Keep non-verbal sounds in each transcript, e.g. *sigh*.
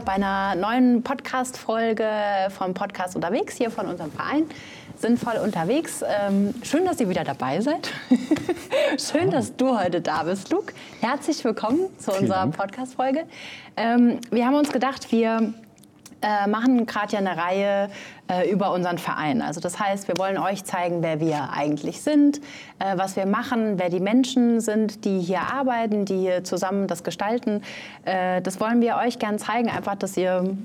bei einer neuen Podcast-Folge vom Podcast unterwegs, hier von unserem Verein. Sinnvoll unterwegs. Ähm, schön, dass ihr wieder dabei seid. *laughs* schön, dass du heute da bist, Luke. Herzlich willkommen zu unserer Podcast-Folge. Ähm, wir haben uns gedacht, wir äh, machen gerade ja eine Reihe äh, über unseren Verein. Also das heißt, wir wollen euch zeigen, wer wir eigentlich sind, äh, was wir machen, wer die Menschen sind, die hier arbeiten, die hier zusammen das gestalten. Äh, das wollen wir euch gern zeigen, einfach, dass ihr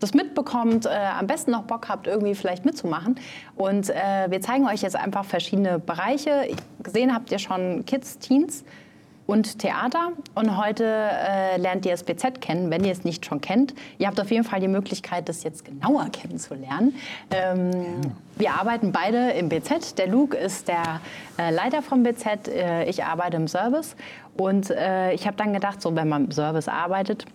das mitbekommt, äh, am besten noch Bock habt, irgendwie vielleicht mitzumachen. Und äh, wir zeigen euch jetzt einfach verschiedene Bereiche. Gesehen habt ihr schon Kids, Teens und Theater. Und heute äh, lernt ihr das BZ kennen, wenn ihr es nicht schon kennt. Ihr habt auf jeden Fall die Möglichkeit, das jetzt genauer kennenzulernen. Ähm, ja. Wir arbeiten beide im BZ. Der Luke ist der äh, Leiter vom BZ. Äh, ich arbeite im Service. Und äh, ich habe dann gedacht, so wenn man im Service arbeitet,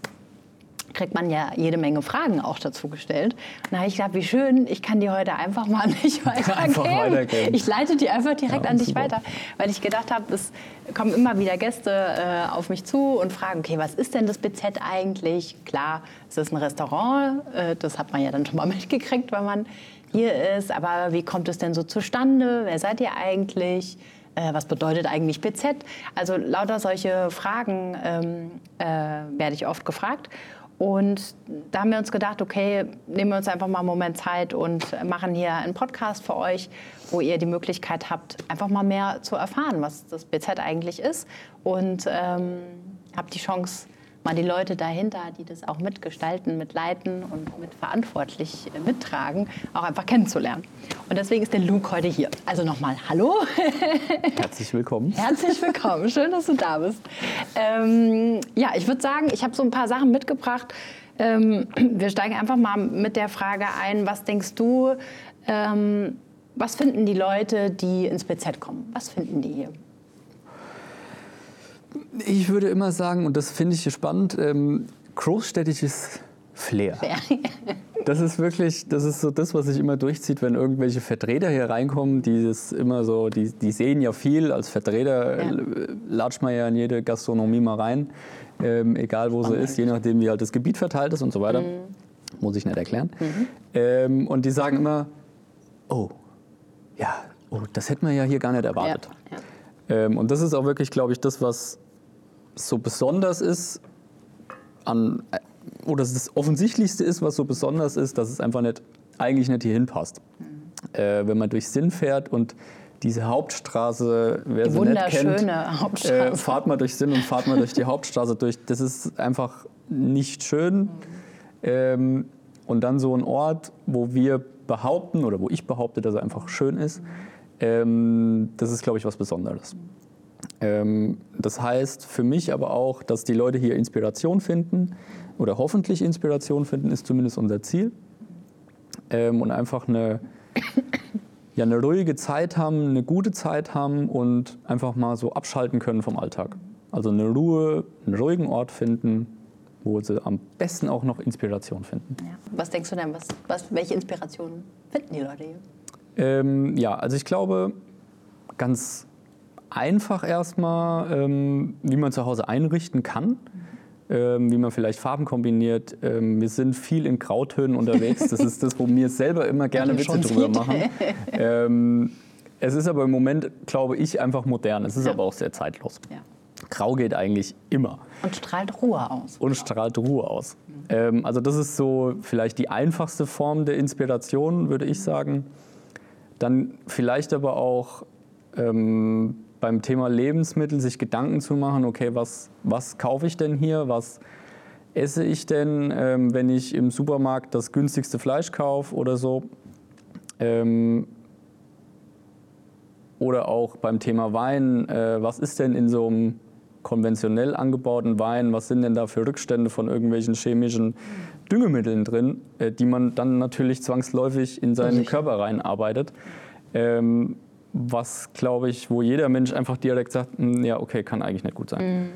kriegt man ja jede Menge Fragen auch dazu gestellt. Und da habe ich gedacht, wie schön, ich kann die heute einfach mal *laughs* nicht weitergeben. Ich leite die einfach direkt ja, an dich super. weiter, weil ich gedacht habe, es kommen immer wieder Gäste äh, auf mich zu und fragen, okay, was ist denn das BZ eigentlich? Klar, es ist ein Restaurant, äh, das hat man ja dann schon mal *laughs* mitgekriegt, wenn man hier ist, aber wie kommt es denn so zustande? Wer seid ihr eigentlich? Äh, was bedeutet eigentlich BZ? Also lauter solche Fragen ähm, äh, werde ich oft gefragt. Und da haben wir uns gedacht, okay, nehmen wir uns einfach mal einen Moment Zeit und machen hier einen Podcast für euch, wo ihr die Möglichkeit habt, einfach mal mehr zu erfahren, was das BZ eigentlich ist. Und ähm, habt die Chance, mal die Leute dahinter, die das auch mitgestalten, mitleiten und mitverantwortlich äh, mittragen, auch einfach kennenzulernen. Und deswegen ist der Luke heute hier. Also nochmal Hallo. *laughs* Herzlich willkommen. Herzlich willkommen. Schön, dass du da bist. Ähm, ja, ich würde sagen, ich habe so ein paar Sachen mitgebracht. Ähm, wir steigen einfach mal mit der Frage ein, was denkst du, ähm, was finden die Leute, die ins BZ kommen? Was finden die hier? Ich würde immer sagen, und das finde ich spannend, ähm, großstädtisches Flair. *laughs* Das ist wirklich, das ist so das, was sich immer durchzieht, wenn irgendwelche Vertreter hier reinkommen, die das immer so, die, die sehen ja viel. Als Vertreter ja. latscht man ja in jede Gastronomie mal rein, ähm, egal wo sie ist, je nachdem wie halt das Gebiet verteilt ist und so weiter. Mhm. Muss ich nicht erklären. Mhm. Ähm, und die sagen immer, oh, ja, oh, das hätten wir ja hier gar nicht erwartet. Ja. Ja. Ähm, und das ist auch wirklich, glaube ich, das, was so besonders ist an, oder das Offensichtlichste ist, was so besonders ist, dass es einfach nicht, eigentlich nicht hier hinpasst. Mhm. Äh, wenn man durch Sinn fährt und diese Hauptstraße, wer die sie nicht kennt, äh, fahrt mal durch Sinn und fahrt mal durch die *laughs* Hauptstraße durch. Das ist einfach nicht schön. Mhm. Ähm, und dann so ein Ort, wo wir behaupten oder wo ich behaupte, dass er einfach schön ist, mhm. Ähm, das ist, glaube ich, was Besonderes. Ähm, das heißt für mich aber auch, dass die Leute hier Inspiration finden oder hoffentlich Inspiration finden, ist zumindest unser Ziel. Ähm, und einfach eine, ja, eine ruhige Zeit haben, eine gute Zeit haben und einfach mal so abschalten können vom Alltag. Also eine Ruhe, einen ruhigen Ort finden, wo sie am besten auch noch Inspiration finden. Ja. Was denkst du denn, was, was, welche Inspirationen finden die Leute hier? Ähm, ja, also ich glaube, ganz einfach erstmal, ähm, wie man zu Hause einrichten kann. Ähm, wie man vielleicht Farben kombiniert. Ähm, wir sind viel in Grautönen unterwegs. Das ist das, wo wir selber immer gerne Witze drüber machen. Ähm, es ist aber im Moment, glaube ich, einfach modern. Es ist ja. aber auch sehr zeitlos. Ja. Grau geht eigentlich immer. Und strahlt Ruhe aus. Und strahlt Ruhe aus. Mhm. also das ist so vielleicht die einfachste Form der Inspiration, würde ich sagen. Dann vielleicht aber auch ähm, beim Thema Lebensmittel sich Gedanken zu machen, okay, was, was kaufe ich denn hier, was esse ich denn, ähm, wenn ich im Supermarkt das günstigste Fleisch kaufe oder so. Ähm, oder auch beim Thema Wein, äh, was ist denn in so einem konventionell angebauten Wein, was sind denn da für Rückstände von irgendwelchen chemischen Düngemitteln drin, äh, die man dann natürlich zwangsläufig in seinen Körper reinarbeitet. Ähm, was, glaube ich, wo jeder Mensch einfach direkt sagt, hm, ja, okay, kann eigentlich nicht gut sein. Mhm.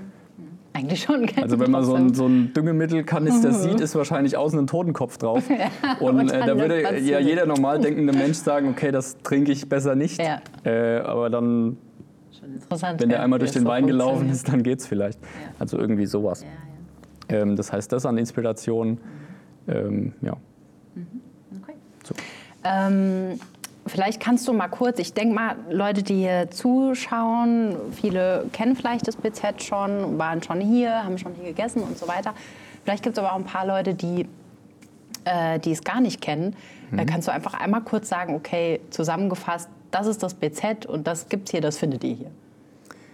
Eigentlich schon. Also wenn man so ein, so ein Düngemittelkanister mhm. sieht, ist wahrscheinlich außen ein Totenkopf drauf. *laughs* Ja, und äh, da würde ja jeder normal denkende Mensch sagen, okay, das trinke ich besser nicht. Ja. Äh, aber dann, wenn der einmal durch den Wein gelaufen ist, dann geht es vielleicht. Ja. Also irgendwie sowas. Ähm, das heißt, das an Inspiration, ähm, ja. Okay. So. Ähm, vielleicht kannst du mal kurz, ich denke mal, Leute, die hier zuschauen, viele kennen vielleicht das BZ schon, waren schon hier, haben schon hier gegessen und so weiter. Vielleicht gibt es aber auch ein paar Leute, die, äh, die es gar nicht kennen. Mhm. Da kannst du einfach einmal kurz sagen, okay, zusammengefasst, das ist das BZ und das gibt es hier, das findet ihr hier.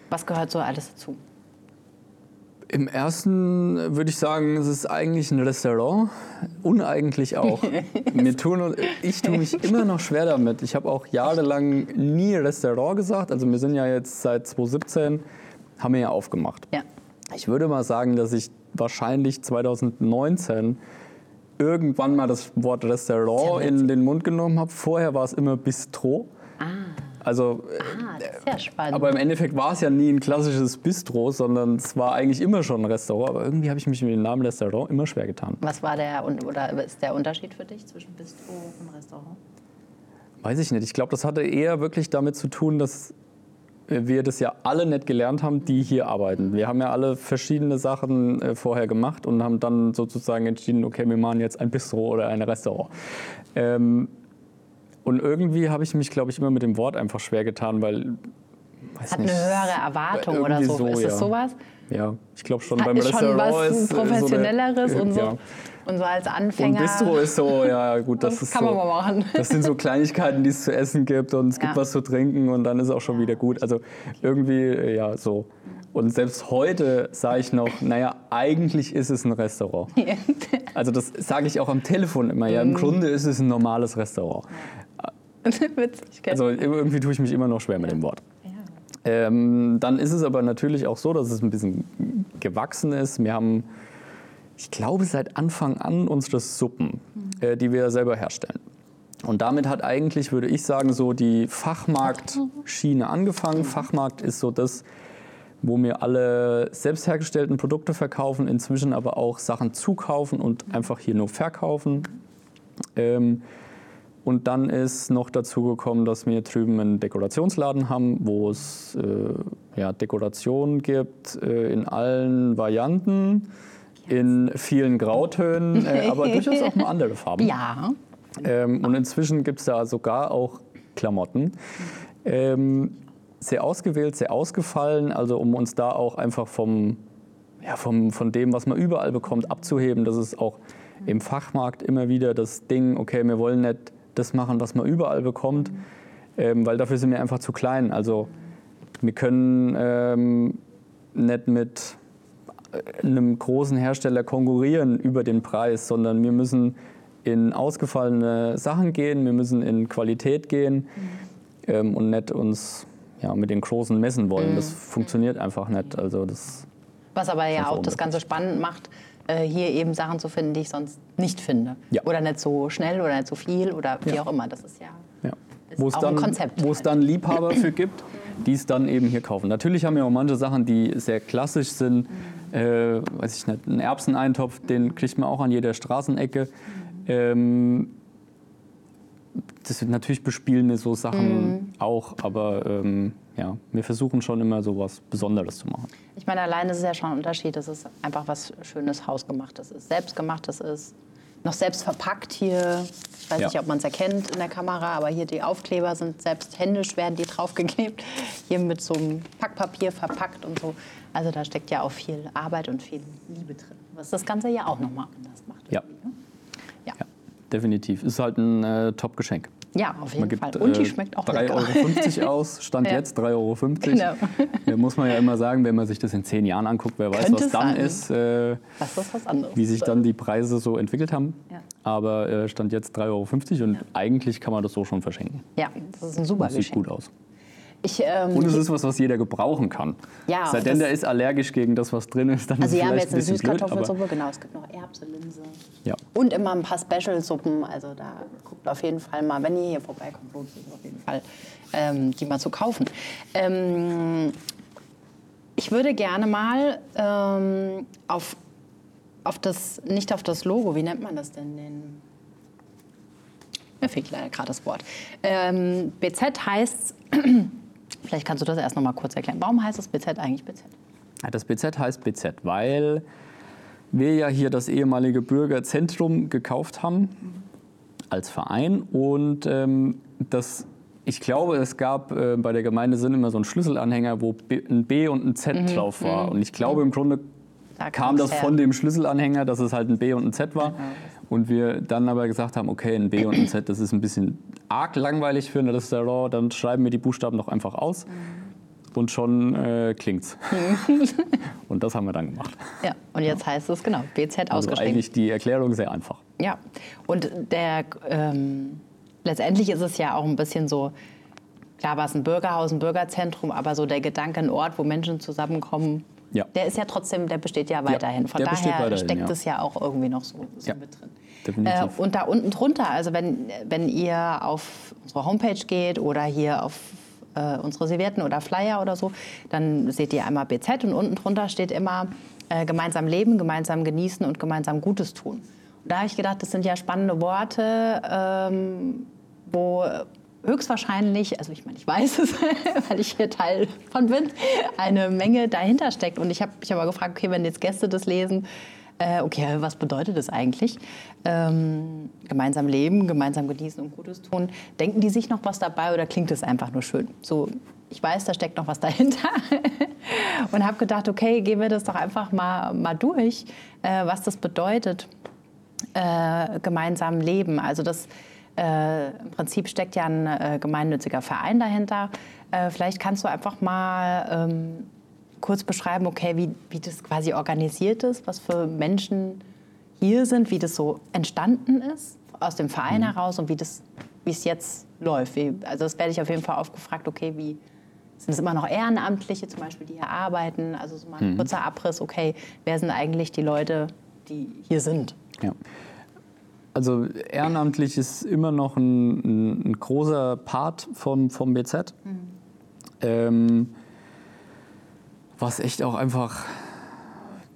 Was gehört so alles dazu? Im ersten würde ich sagen, es ist eigentlich ein Restaurant. Uneigentlich auch. *laughs* Mir tun, ich tue mich immer noch schwer damit. Ich habe auch jahrelang nie Restaurant gesagt. Also wir sind ja jetzt seit 2017, haben wir ja aufgemacht. Ja. Ich würde mal sagen, dass ich wahrscheinlich 2019 irgendwann mal das Wort Restaurant in den Mund genommen habe. Vorher war es immer Bistro. Also, ah, das ist ja spannend. Aber im Endeffekt war es ja nie ein klassisches Bistro, sondern es war eigentlich immer schon ein Restaurant. Aber irgendwie habe ich mich mit dem Namen Restaurant immer schwer getan. Was war der oder ist der Unterschied für dich zwischen Bistro und Restaurant? Weiß ich nicht. Ich glaube, das hatte eher wirklich damit zu tun, dass wir das ja alle nicht gelernt haben, die hier arbeiten. Wir haben ja alle verschiedene Sachen äh, vorher gemacht und haben dann sozusagen entschieden, okay, wir machen jetzt ein Bistro oder ein Restaurant. Ähm, und irgendwie habe ich mich, glaube ich, immer mit dem Wort einfach schwer getan, weil. Hat nicht, eine höhere Erwartung oder so. so. Ist ja. das sowas? Ja, ich glaube schon. Beim ist Restaurant schon was ist professionelleres so eine, und *laughs* so. Ja. Und so als Anfänger. Und Bistro ist so, ja gut, *laughs* das, das ist kann so, man mal machen. *laughs* Das sind so Kleinigkeiten, die es zu essen gibt und es ja. gibt was zu trinken und dann ist auch schon wieder gut. Also irgendwie, ja, so. Und selbst heute sage ich noch, naja, eigentlich ist es ein Restaurant. Also das sage ich auch am Telefon immer. Ja, im mhm. Grunde ist es ein normales Restaurant. *laughs* Witzig, Also irgendwie tue ich mich immer noch schwer mit dem Wort. Ähm, dann ist es aber natürlich auch so, dass es ein bisschen gewachsen ist. Wir haben, ich glaube, seit Anfang an unsere Suppen, mhm. äh, die wir selber herstellen. Und damit hat eigentlich, würde ich sagen, so die Fachmarktschiene angefangen. Fachmarkt ist so das, wo wir alle selbst hergestellten Produkte verkaufen, inzwischen aber auch Sachen zukaufen und einfach hier nur verkaufen. Ähm, und dann ist noch dazu gekommen, dass wir drüben einen Dekorationsladen haben, wo es äh, ja, Dekorationen gibt äh, in allen Varianten, in vielen Grautönen, äh, *laughs* aber durchaus auch mal andere Farben. Ja. Ähm, und inzwischen gibt es da sogar auch Klamotten. Ähm, sehr ausgewählt, sehr ausgefallen, also um uns da auch einfach vom, ja, vom, von dem, was man überall bekommt, abzuheben. Das ist auch im Fachmarkt immer wieder das Ding, okay, wir wollen nicht das machen, was man überall bekommt, ähm, weil dafür sind wir einfach zu klein. Also wir können ähm, nicht mit einem großen Hersteller konkurrieren über den Preis, sondern wir müssen in ausgefallene Sachen gehen, wir müssen in Qualität gehen mhm. ähm, und nicht uns ja, mit den großen messen wollen. Mhm. Das funktioniert einfach nicht. Also das Was aber ja auch das Ganze spannend macht, äh, hier eben Sachen zu finden, die ich sonst nicht finde. Ja. Oder nicht so schnell oder nicht so viel oder wie ja. auch immer. Das ist ja, ja. Ist auch dann, ein Konzept. Wo es dann Liebhaber für gibt, die es dann eben hier kaufen. Natürlich haben wir auch manche Sachen, die sehr klassisch sind. Mhm. Äh, weiß ich nicht, ein Erbseneintopf, den kriegt man auch an jeder Straßenecke. Mhm. Ähm, das natürlich bespielen wir so Sachen mhm. auch, aber ähm, ja, wir versuchen schon immer so was Besonderes zu machen. Ich meine, allein ist es ja schon ein Unterschied, dass es einfach was Schönes, Hausgemachtes ist, selbstgemachtes ist, noch selbst verpackt hier. Ich weiß ja. nicht, ob man es erkennt in der Kamera, aber hier die Aufkleber sind selbst händisch, werden die draufgeklebt. Hier mit so einem Packpapier verpackt und so. Also da steckt ja auch viel Arbeit und viel Liebe drin, was das Ganze ja auch nochmal anders macht. Ja. Ne? Definitiv. Ist halt ein äh, Top-Geschenk. Ja, auf jeden gibt, Fall. Und die äh, schmeckt auch 3,50 Euro *laughs* aus, Stand ja. jetzt 3,50 Euro. Genau. *laughs* Da muss man ja immer sagen, wenn man sich das in zehn Jahren anguckt, wer weiß, Könnte was dann sein. ist. Äh, das ist was anderes. Wie sich dann die Preise so entwickelt haben. Ja. Aber äh, Stand jetzt 3,50 Euro und ja. eigentlich kann man das so schon verschenken. Ja, das ist ein super das Sieht gut aus. Ich, ähm, und es ist was, was jeder gebrauchen kann. Ja, Sei denn, der ist allergisch gegen das, was drin ist, dann also ist es vielleicht haben jetzt eine Süßkartoffelsuppe, genau, es gibt noch Erbse, Linse. Ja. Und immer ein paar Special-Suppen. Also da guckt auf jeden Fall mal, wenn ihr hier vorbeikommt, lohnt sich auf jeden Fall, ähm, die mal zu kaufen. Ähm, ich würde gerne mal ähm, auf, auf das, nicht auf das Logo, wie nennt man das denn? Den, mir fehlt leider gerade das Wort. Ähm, BZ heißt Vielleicht kannst du das erst noch mal kurz erklären. Warum heißt das BZ eigentlich BZ? Das BZ heißt BZ, weil wir ja hier das ehemalige Bürgerzentrum gekauft haben als Verein und ähm, das ich glaube, es gab äh, bei der Gemeinde Sinn immer so einen Schlüsselanhänger, wo B, ein B und ein Z mhm. drauf war. Mhm. Und ich glaube, im Grunde da kam das her. von dem Schlüsselanhänger, dass es halt ein B und ein Z war. Und wir dann aber gesagt haben, okay, ein B und ein Z, das ist ein bisschen arg langweilig für eine Restaurant, dann schreiben wir die Buchstaben doch einfach aus. Und schon äh, klingt's. *laughs* und das haben wir dann gemacht. Ja, und jetzt heißt es genau, BZ also ausgeschrieben. Eigentlich die Erklärung sehr einfach. Ja, und der ähm, letztendlich ist es ja auch ein bisschen so, klar war es ein Bürgerhaus, ein Bürgerzentrum, aber so der Gedanke, ein Ort, wo Menschen zusammenkommen, ja. der ist ja trotzdem, der besteht ja weiterhin. Von daher weiterhin, steckt es ja auch irgendwie noch so, so mit drin. Äh, und da unten drunter, also wenn, wenn ihr auf unsere Homepage geht oder hier auf äh, unsere Servietten oder Flyer oder so, dann seht ihr einmal BZ und unten drunter steht immer äh, gemeinsam leben, gemeinsam genießen und gemeinsam Gutes tun. Da habe ich gedacht, das sind ja spannende Worte, ähm, wo höchstwahrscheinlich, also ich meine, ich weiß es, *laughs* weil ich hier Teil von bin, eine Menge dahinter steckt. Und ich habe mich aber gefragt, okay, wenn jetzt Gäste das lesen, äh, okay, was bedeutet das eigentlich? Ähm, gemeinsam leben, gemeinsam genießen und Gutes tun. Denken die sich noch was dabei oder klingt es einfach nur schön? So, ich weiß, da steckt noch was dahinter. *laughs* und habe gedacht, okay, gehen wir das doch einfach mal, mal durch, äh, was das bedeutet äh, gemeinsam leben. Also das äh, im Prinzip steckt ja ein äh, gemeinnütziger Verein dahinter. Äh, vielleicht kannst du einfach mal ähm, kurz beschreiben, okay, wie, wie das quasi organisiert ist, was für Menschen hier sind, wie das so entstanden ist aus dem Verein mhm. heraus und wie das wie es jetzt läuft. Wie, also das werde ich auf jeden Fall oft gefragt, okay, wie sind es immer noch Ehrenamtliche zum Beispiel, die hier arbeiten? Also so mal ein mhm. kurzer Abriss, okay, wer sind eigentlich die Leute, die hier sind? Ja. Also ehrenamtlich ist immer noch ein, ein, ein großer Part vom, vom BZ. Mhm. Ähm, was echt auch einfach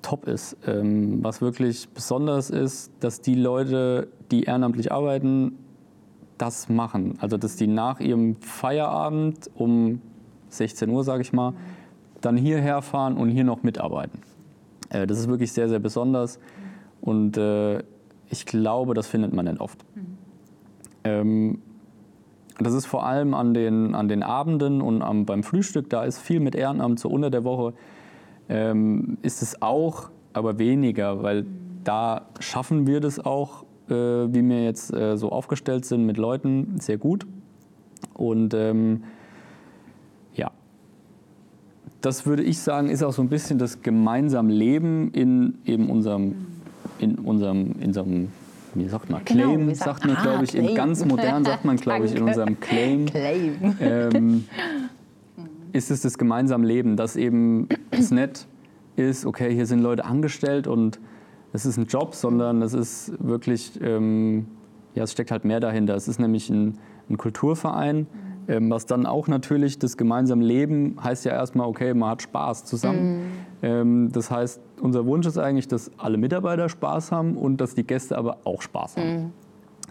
top ist. Ähm, was wirklich besonders ist, dass die Leute, die ehrenamtlich arbeiten, das machen. Also dass die nach ihrem Feierabend um 16 Uhr, sage ich mal, mhm. dann hierher fahren und hier noch mitarbeiten. Äh, das ist wirklich sehr, sehr besonders. Und äh, ich glaube, das findet man nicht oft. Mhm. Ähm, das ist vor allem an den, an den Abenden und am, beim Frühstück, da ist viel mit Ehrenamt, so unter der Woche ähm, ist es auch, aber weniger, weil mhm. da schaffen wir das auch, äh, wie wir jetzt äh, so aufgestellt sind mit Leuten, sehr gut. Und ähm, ja, das würde ich sagen, ist auch so ein bisschen das gemeinsame Leben in eben unserem mhm in unserem, in unserem wie sagt man, genau, Claim, genau, sagt man, ah, glaube ich, Claim. in ganz modern sagt man, glaube ich, in unserem Claim, Claim. Ähm, ist es das gemeinsame Leben, dass eben es nicht ist, okay, hier sind Leute angestellt und es ist ein Job, sondern es ist wirklich, ähm, ja, es steckt halt mehr dahinter. Es ist nämlich ein, ein Kulturverein, ähm, was dann auch natürlich das gemeinsame Leben heißt ja erstmal, okay, man hat Spaß zusammen. Mhm. Ähm, das heißt, unser Wunsch ist eigentlich, dass alle Mitarbeiter Spaß haben und dass die Gäste aber auch Spaß haben. Mhm.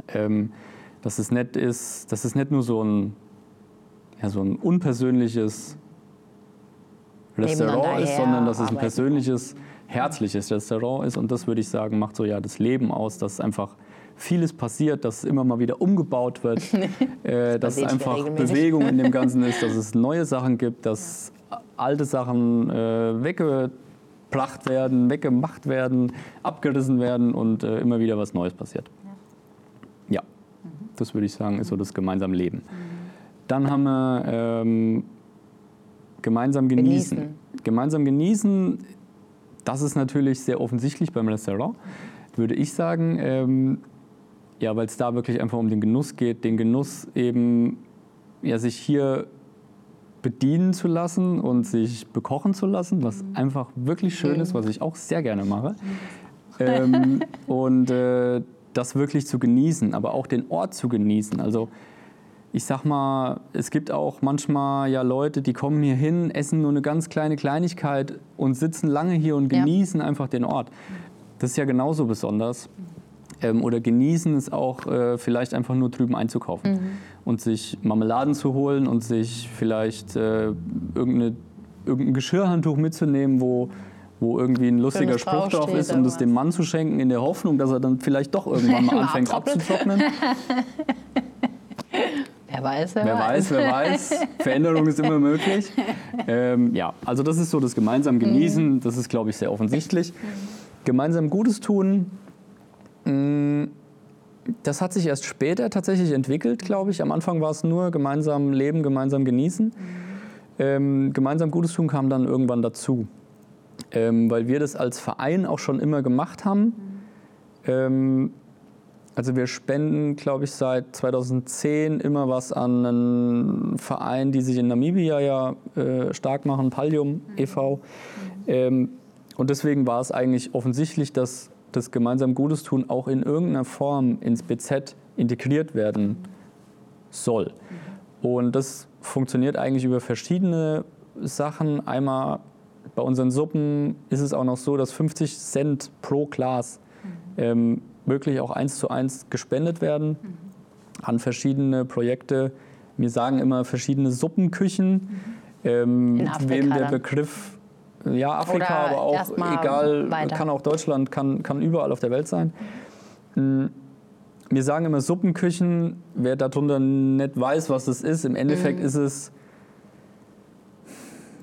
Ähm, dass, es nicht ist, dass es nicht nur so ein, ja, so ein unpersönliches Restaurant ist, sondern dass es ein persönliches, herzliches Restaurant ist. Und das würde ich sagen, macht so ja das Leben aus, dass es einfach vieles passiert, dass immer mal wieder umgebaut wird, *laughs* äh, dass es einfach Bewegung in dem Ganzen ist, dass es neue Sachen gibt, dass alte Sachen äh, weggeplacht werden, weggemacht werden, abgerissen werden und äh, immer wieder was Neues passiert. Ja, mhm. das würde ich sagen, ist so das gemeinsame Leben. Mhm. Dann haben wir ähm, gemeinsam genießen. genießen. Gemeinsam genießen, das ist natürlich sehr offensichtlich beim Restaurant, würde ich sagen. Ähm, ja, weil es da wirklich einfach um den Genuss geht, den Genuss eben, ja, sich hier bedienen zu lassen und sich bekochen zu lassen, was mhm. einfach wirklich schön ist, was ich auch sehr gerne mache. ähm, *laughs* und äh, das wirklich zu genießen, aber auch den Ort zu genießen. Also ich sag mal, es gibt auch manchmal ja Leute, die kommen hier hin, essen nur eine ganz kleine Kleinigkeit und sitzen lange hier und genießen ja. einfach den Ort. Das ist ja genauso besonders. Ähm, oder genießen es auch äh, vielleicht einfach nur drüben einzukaufen mhm. und sich Marmeladen zu holen und sich vielleicht äh, irgendeine, irgendein Geschirrhandtuch mitzunehmen, wo, wo irgendwie ein lustiger Spruch drauf ist, um das dem Mann zu schenken, in der Hoffnung, dass er dann vielleicht doch irgendwann mal *laughs* anfängt abzutrocknen. *laughs* Wer weiß, wer, wer weiß. Wer weiß, *laughs* Veränderung ist immer möglich. Ähm, ja, also das ist so das gemeinsam Genießen, mhm. das ist, glaube ich, sehr offensichtlich. Mhm. Gemeinsam Gutes tun, das hat sich erst später tatsächlich entwickelt, glaube ich. Am Anfang war es nur gemeinsam leben, gemeinsam genießen. Mhm. Ähm, gemeinsam Gutes tun kam dann irgendwann dazu, ähm, weil wir das als Verein auch schon immer gemacht haben. Mhm. Ähm, also wir spenden, glaube ich, seit 2010 immer was an einen Verein, die sich in Namibia ja äh, stark machen, Pallium mhm. e.V. Ähm, und deswegen war es eigentlich offensichtlich, dass das gemeinsam Gutes tun auch in irgendeiner Form ins BZ integriert werden soll. Und das funktioniert eigentlich über verschiedene Sachen. Einmal bei unseren Suppen ist es auch noch so, dass 50 Cent pro Glas ähm, wirklich auch eins zu eins gespendet werden an verschiedene Projekte. Wir sagen immer verschiedene Suppenküchen. Ähm, wem der Begriff ja, Afrika, Oder aber auch egal, weiter. kann auch Deutschland, kann, kann überall auf der Welt sein. Mm, wir sagen immer Suppenküchen, wer darunter nicht weiß, was das ist, im Endeffekt mhm. ist es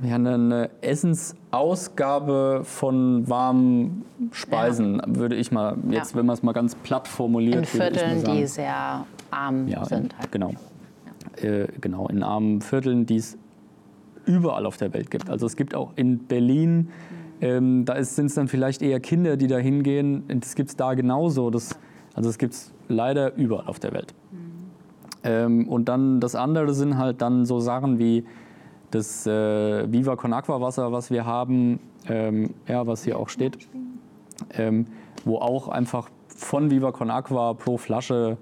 ja, eine Essensausgabe von warmen Speisen, ja. würde ich mal, jetzt ja. wenn man es mal ganz platt formuliert. In Vierteln, die sehr arm ja, sind. Halt. Genau. Äh, genau, in armen Vierteln, die es überall auf der Welt gibt. Also es gibt auch in Berlin, ähm, da sind es dann vielleicht eher Kinder, die da hingehen. Das gibt es da genauso. Das, also es gibt es leider überall auf der Welt. Ähm, und dann das andere sind halt dann so Sachen wie das äh, Viva Con Aqua Wasser, was wir haben, ähm, ja, was hier auch steht, ähm, wo auch einfach von Viva Con Aqua pro Flasche,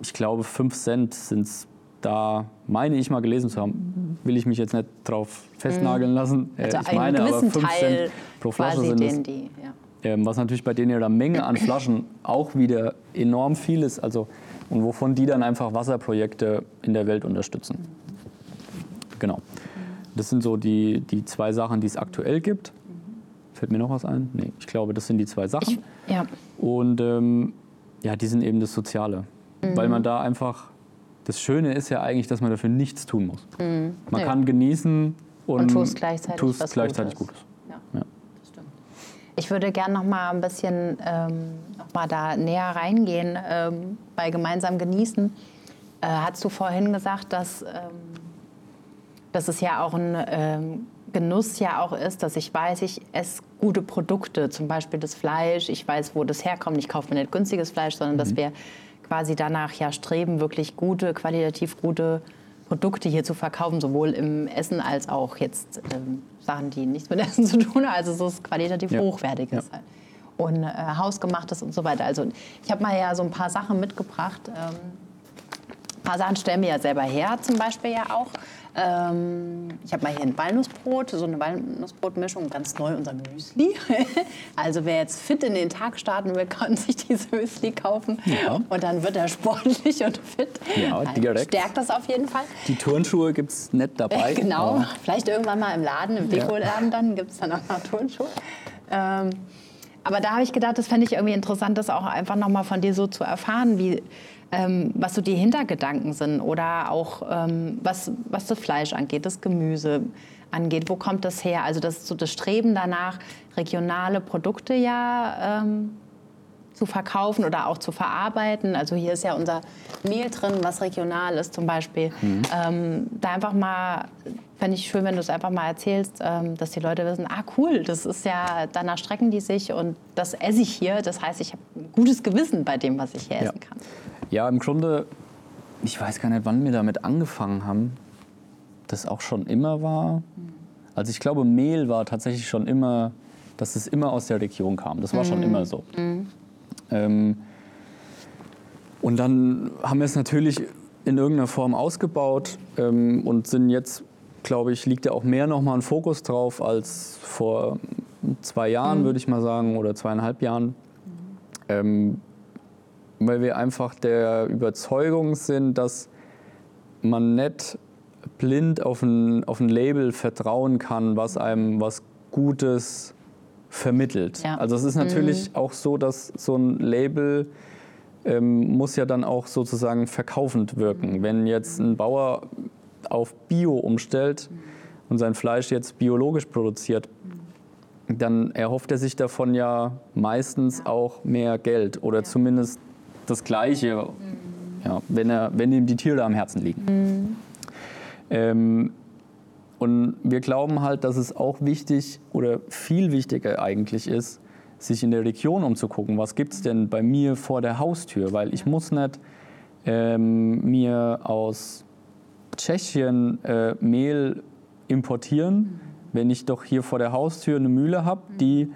ich glaube, 5 Cent sind es da, meine ich mal gelesen zu haben, will ich mich jetzt nicht drauf festnageln mhm. lassen. Äh, also ich meine, aber 5 Cent pro Flasche sind es. Die, ja. ähm, was natürlich bei denen ihrer Menge an Flaschen auch wieder enorm viel ist. Also, und wovon die dann einfach Wasserprojekte in der Welt unterstützen. Genau. Das sind so die, die zwei Sachen, die es aktuell gibt. Fällt mir noch was ein? Nee, ich glaube, das sind die zwei Sachen. Ich, ja. Und ähm, ja, die sind eben das Soziale. Mhm. Weil man da einfach das Schöne ist ja eigentlich, dass man dafür nichts tun muss. Mhm. Man ja. kann genießen und, und tust gleichzeitig, tust was gleichzeitig Gutes. Gutes. Ja. ja. Ich würde gerne noch mal ein bisschen ähm, noch mal da näher reingehen ähm, bei gemeinsam genießen. Äh, hast du vorhin gesagt, dass, ähm, dass es ja auch ein ähm, Genuss ja auch ist, dass ich weiß, ich esse gute Produkte, zum Beispiel das Fleisch, ich weiß, wo das herkommt. Ich kaufe mir nicht günstiges Fleisch, sondern mhm. dass wir quasi danach ja streben, wirklich gute, qualitativ gute Produkte hier zu verkaufen, sowohl im Essen als auch jetzt ähm, Sachen, die nichts mit *laughs* Essen zu tun haben, also so ist qualitativ ja. hochwertiges. Ja. Und äh, hausgemachtes und so weiter. Also ich habe mal ja so ein paar Sachen mitgebracht. Ähm, ein paar Sachen stellen wir ja selber her, zum Beispiel ja auch. Ähm, ich habe mal hier ein Walnussbrot, so eine Walnussbrotmischung, ganz neu unser Müsli. *laughs* also wer jetzt fit in den Tag starten will, *laughs* kann sich diese Müsli kaufen ja. und dann wird er sportlich und fit. Ja, direkt. Stärkt das auf jeden Fall. Die Turnschuhe gibt es nicht dabei. *laughs* Genau, ja. vielleicht irgendwann mal im Laden, im Dekoladen dann gibt es dann auch noch Turnschuhe. Ähm, aber da habe ich gedacht, das fände ich irgendwie interessant, das auch einfach nochmal von dir so zu erfahren, wie ähm, was so die Hintergedanken sind oder auch ähm, was, was das Fleisch angeht, das Gemüse angeht. Wo kommt das her? Also das so das Streben danach, regionale Produkte ja ähm, zu verkaufen oder auch zu verarbeiten. Also hier ist ja unser Mehl drin, was regional ist zum Beispiel. Mhm. Ähm, da einfach mal, fände ich schön, wenn du es einfach mal erzählst, ähm, dass die Leute wissen, ah cool, das ist ja, danach strecken die sich und das esse ich hier. Das heißt, ich habe ein gutes Gewissen bei dem, was ich hier ja. essen kann. Ja, im Grunde, ich weiß gar nicht, wann wir damit angefangen haben. Das auch schon immer war. Also ich glaube, Mehl war tatsächlich schon immer, dass es immer aus der Region kam. Das war mhm. schon immer so. Mhm. Ähm, und dann haben wir es natürlich in irgendeiner Form ausgebaut ähm, und sind jetzt, glaube ich, liegt ja auch mehr nochmal ein Fokus drauf als vor zwei Jahren, mhm. würde ich mal sagen, oder zweieinhalb Jahren. Ähm, weil wir einfach der Überzeugung sind, dass man nicht blind auf ein, auf ein Label vertrauen kann, was einem was Gutes vermittelt. Ja. Also es ist natürlich auch so, dass so ein Label ähm, muss ja dann auch sozusagen verkaufend wirken. Wenn jetzt ein Bauer auf Bio umstellt und sein Fleisch jetzt biologisch produziert, dann erhofft er sich davon ja meistens auch mehr Geld oder zumindest das Gleiche, ja, wenn, er, wenn ihm die Tiere am Herzen liegen. Ähm, und wir glauben halt, dass es auch wichtig oder viel wichtiger eigentlich ist, sich in der Region umzugucken, was gibt es denn bei mir vor der Haustür, weil ich muss nicht ähm, mir aus Tschechien äh, Mehl importieren, wenn ich doch hier vor der Haustür eine Mühle habe, die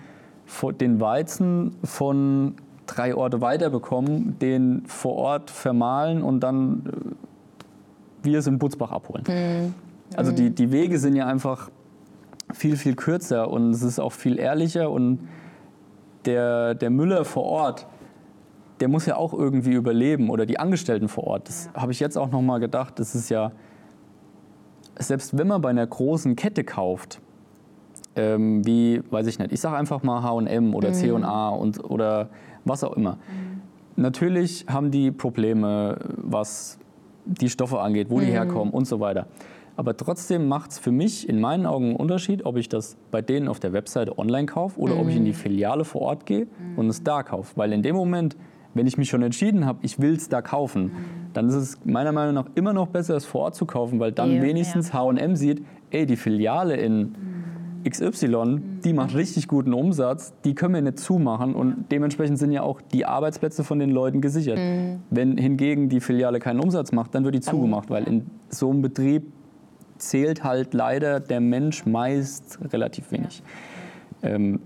den Weizen von drei Orte weiter bekommen, den vor Ort vermahlen und dann äh, wir es in Butzbach abholen. Also die, die Wege sind ja einfach viel, viel kürzer und es ist auch viel ehrlicher und der, der Müller vor Ort, der muss ja auch irgendwie überleben oder die Angestellten vor Ort. Das habe ich jetzt auch noch mal gedacht. Das ist ja, selbst wenn man bei einer großen Kette kauft, ähm, wie, weiß ich nicht, ich sage einfach mal H&M oder C&A und, oder was auch immer. Natürlich haben die Probleme, was die Stoffe angeht, wo die herkommen und so weiter. Aber trotzdem macht es für mich in meinen Augen einen Unterschied, ob ich das bei denen auf der Webseite online kaufe oder ob ich in die Filiale vor Ort gehe und es da kaufe. Weil in dem Moment, wenn ich mich schon entschieden habe, ich will es da kaufen, dann ist es meiner Meinung nach immer noch besser, es vor Ort zu kaufen, weil dann Ja. wenigstens H&M sieht, ey, die Filiale in XY, die macht richtig guten Umsatz, die können wir nicht zumachen und dementsprechend sind ja auch die Arbeitsplätze von den Leuten gesichert. Wenn hingegen die Filiale keinen Umsatz macht, dann wird die zugemacht, weil in so einem Betrieb zählt halt leider der Mensch meist relativ wenig. Ähm,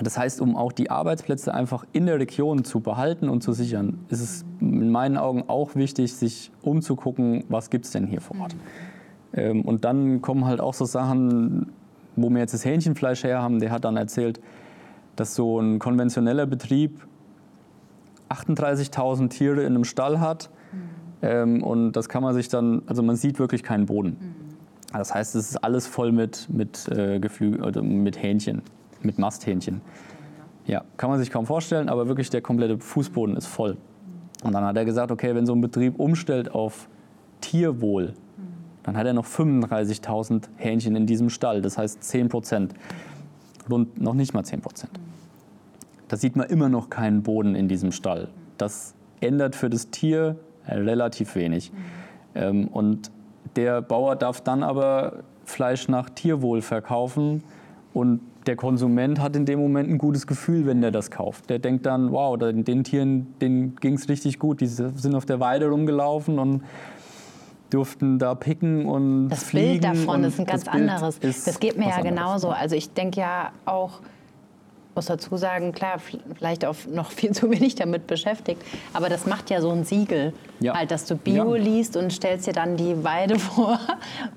das heißt, um auch die Arbeitsplätze einfach in der Region zu behalten und zu sichern, ist es in meinen Augen auch wichtig, sich umzugucken, was gibt es denn hier vor Ort. Ähm, und dann kommen halt auch so Sachen, wo wir jetzt das Hähnchenfleisch her haben, der hat dann erzählt, dass so ein konventioneller Betrieb 38.000 Tiere in einem Stall hat. Ähm, und das kann man sich dann, also man sieht wirklich keinen Boden. Das heißt, es ist alles voll mit, mit, äh, Geflü oder mit Hähnchen, mit Masthähnchen. Ja, kann man sich kaum vorstellen, aber wirklich der komplette Fußboden ist voll. Und dann hat er gesagt, okay, wenn so ein Betrieb umstellt auf Tierwohl, dann hat er noch 35.000 Hähnchen in diesem Stall, das heißt 10 Prozent. Rund noch nicht mal 10 Prozent. Da sieht man immer noch keinen Boden in diesem Stall. Das ändert für das Tier relativ wenig. Ähm, und der Bauer darf dann aber Fleisch nach Tierwohl verkaufen und der Konsument hat in dem Moment ein gutes Gefühl, wenn der das kauft. Der denkt dann, wow, den, Tieren ging es richtig gut. Die sind auf der Weide rumgelaufen und durften da picken und Das fliegen. Bild davon ist ein ganz anderes. Das geht mir ja genauso. Also ich denke ja auch, muss dazu sagen, klar, vielleicht auch noch *laughs* viel zu wenig damit beschäftigt, aber das macht ja so ein Siegel, Ja. halt, dass du Bio Ja. liest und stellst dir dann die Weide *laughs* vor,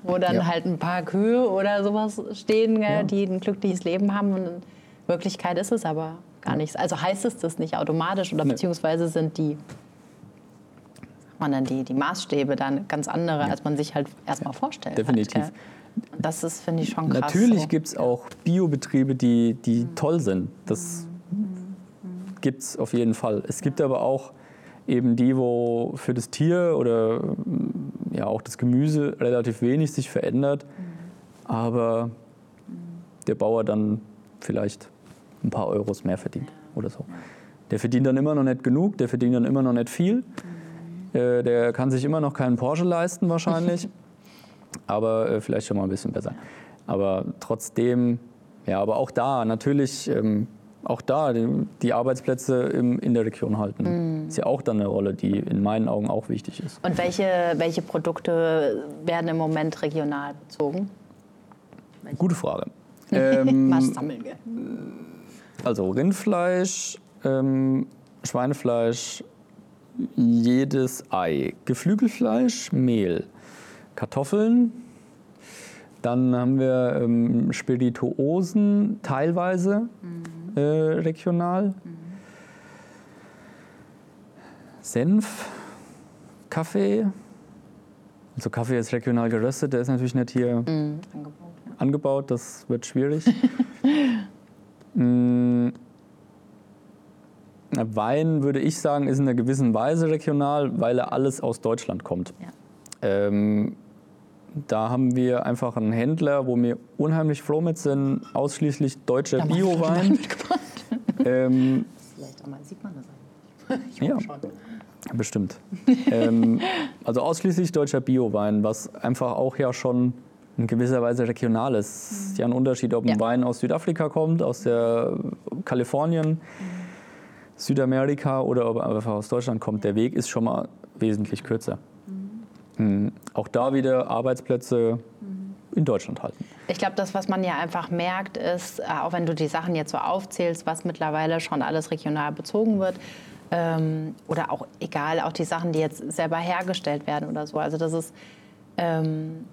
wo dann Ja. halt ein paar Kühe oder sowas stehen, die ein glückliches Leben haben. Und in Wirklichkeit ist es aber gar nichts. Also heißt es das nicht automatisch oder Nee. beziehungsweise sind die man dann die, die Maßstäbe dann ganz andere, als man sich halt erstmal vorstellt. Definitiv. Halt, gell? das ist, finde ich, schon krass. Natürlich so. gibt es auch Biobetriebe, die, die toll sind. Das gibt es auf jeden Fall. Es gibt aber auch eben die, wo für das Tier oder ja auch das Gemüse relativ wenig sich verändert, aber der Bauer dann vielleicht ein paar Euros mehr verdient oder so. Der verdient dann immer noch nicht genug, der verdient dann immer noch nicht viel. Äh, Der kann sich immer noch keinen Porsche leisten wahrscheinlich *laughs* aber äh, vielleicht schon mal ein bisschen besser. Aber trotzdem, ja, aber auch da natürlich, ähm, auch da die, die Arbeitsplätze im, in der Region halten. Ist ja auch dann eine Rolle, die in meinen Augen auch wichtig ist. Und welche, welche Produkte werden im Moment regional bezogen? Gute Frage. *laughs* Ähm, Was sammeln wir? also Rindfleisch, ähm, Schweinefleisch, jedes Ei, Geflügelfleisch, Mehl, Kartoffeln. Dann haben wir ähm, Spirituosen, teilweise äh, regional. Senf, Kaffee. Also Kaffee ist regional geröstet, der ist natürlich nicht hier Angebot, ja. angebaut, das wird schwierig. *laughs* Wein, würde ich sagen, ist in einer gewissen Weise regional, weil er alles aus Deutschland kommt. Ja. Ähm, da haben wir einfach einen Händler, wo wir unheimlich froh mit sind, ausschließlich deutscher Bio-Wein. *laughs* ähm, Vielleicht auch mal sieht man das eigentlich. ja, schon. bestimmt. ähm, also ausschließlich deutscher Bio-Wein, was einfach auch ja schon in gewisser Weise regional ist. Es ist ja ein Unterschied, ob ein ja. Wein aus Südafrika kommt, aus der Kalifornien. Mhm Südamerika oder ob er einfach aus Deutschland kommt, der Weg ist schon mal wesentlich kürzer. Mhm. Auch da wieder Arbeitsplätze in Deutschland halten. Ich glaube, das, was man ja einfach merkt, ist, äh, auch wenn du die Sachen jetzt so aufzählst, was mittlerweile schon alles regional bezogen wird, ähm, oder auch egal, auch die Sachen, die jetzt selber hergestellt werden oder so. Also, dass es ähm,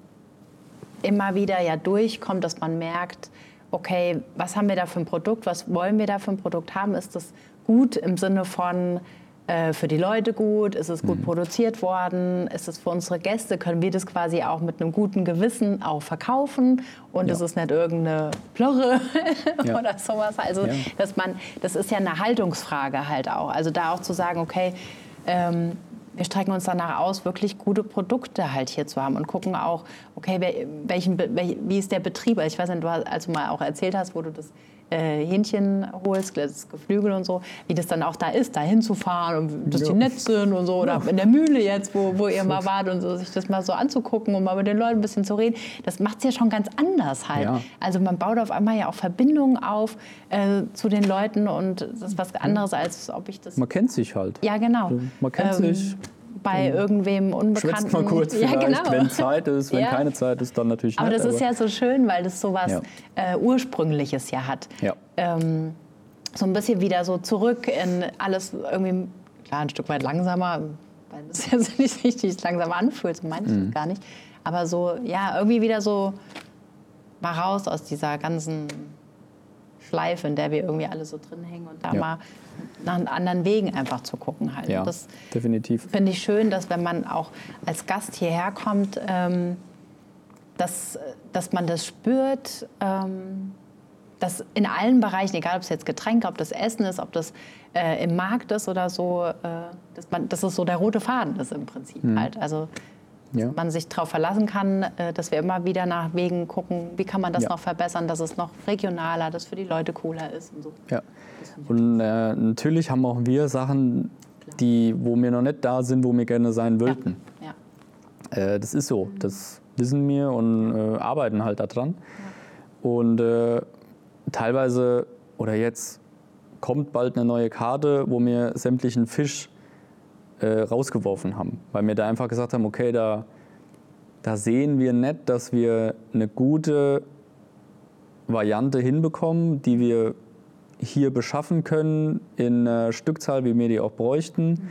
immer wieder ja durchkommt, dass man merkt, okay, was haben wir da für ein Produkt, was wollen wir da für ein Produkt haben? Ist das gut im Sinne von äh, für die Leute gut? Ist es gut mhm. produziert worden? Ist es für unsere Gäste? Können wir das quasi auch mit einem guten Gewissen auch verkaufen? Und ja. ist es nicht irgendeine Plörre *laughs* ja. oder sowas? Also, ja. dass man, das ist ja eine Haltungsfrage halt auch. Also da auch zu sagen, okay, ähm, wir strecken uns danach aus, wirklich gute Produkte halt hier zu haben und gucken auch, okay, welchen, wie ist der Betrieb? Also ich weiß nicht, du, als du mal auch erzählt hast, wo du das äh, Hähnchen holst, das Geflügel und so, wie das dann auch da ist, da hinzufahren und dass ja. die nett sind und so. Oder ja. in der Mühle jetzt, wo, wo ihr mal wart und so, sich das mal so anzugucken und mal mit den Leuten ein bisschen zu reden. Das macht es ja schon ganz anders halt. Ja. Also man baut auf einmal ja auch Verbindungen auf äh, zu den Leuten und das ist was anderes, als ob ich das... Man kennt sich halt. Ja, genau. Man kennt ähm, sich bei irgendwem Unbekannten. Schwitzt mal kurz ja, genau. wenn Zeit ist, wenn ja. keine Zeit ist, dann natürlich aber nicht. Das aber das ist ja so schön, weil das so was ja. äh, Ursprüngliches ja hat. Ja. Ähm, so ein bisschen wieder so zurück in alles irgendwie, klar, ein Stück weit langsamer, weil das *laughs* ja nicht richtig langsam anfühlt, so meine ich mhm. gar nicht. Aber so, ja, irgendwie wieder so mal raus aus dieser ganzen Schleife, in der wir irgendwie alle so drin hängen und da mal nach anderen Wegen einfach zu gucken halt. Ja, das definitiv. Finde ich schön, dass wenn man auch als Gast hierher kommt, ähm, dass, dass man das spürt, ähm, dass in allen Bereichen, egal ob es jetzt Getränke, ob das Essen ist, ob das äh, im Markt ist oder so, äh, dass, man, dass es so der rote Faden ist im Prinzip mhm. halt. Also ja. man sich darauf verlassen kann, äh, dass wir immer wieder nach Wegen gucken, wie kann man das ja. noch verbessern, dass es noch regionaler, dass für die Leute cooler ist und so. Ja. Und äh, natürlich haben auch wir Sachen, die, wo wir noch nicht da sind, wo wir gerne sein wollten. Ja. Äh, das ist so, das wissen wir und äh, arbeiten halt daran. Und äh, teilweise oder jetzt kommt bald eine neue Karte, wo wir sämtlichen Fisch äh, rausgeworfen haben, weil wir da einfach gesagt haben, okay, da, da sehen wir nicht, dass wir eine gute Variante hinbekommen, die wir hier beschaffen können in einer Stückzahl, wie wir die auch bräuchten.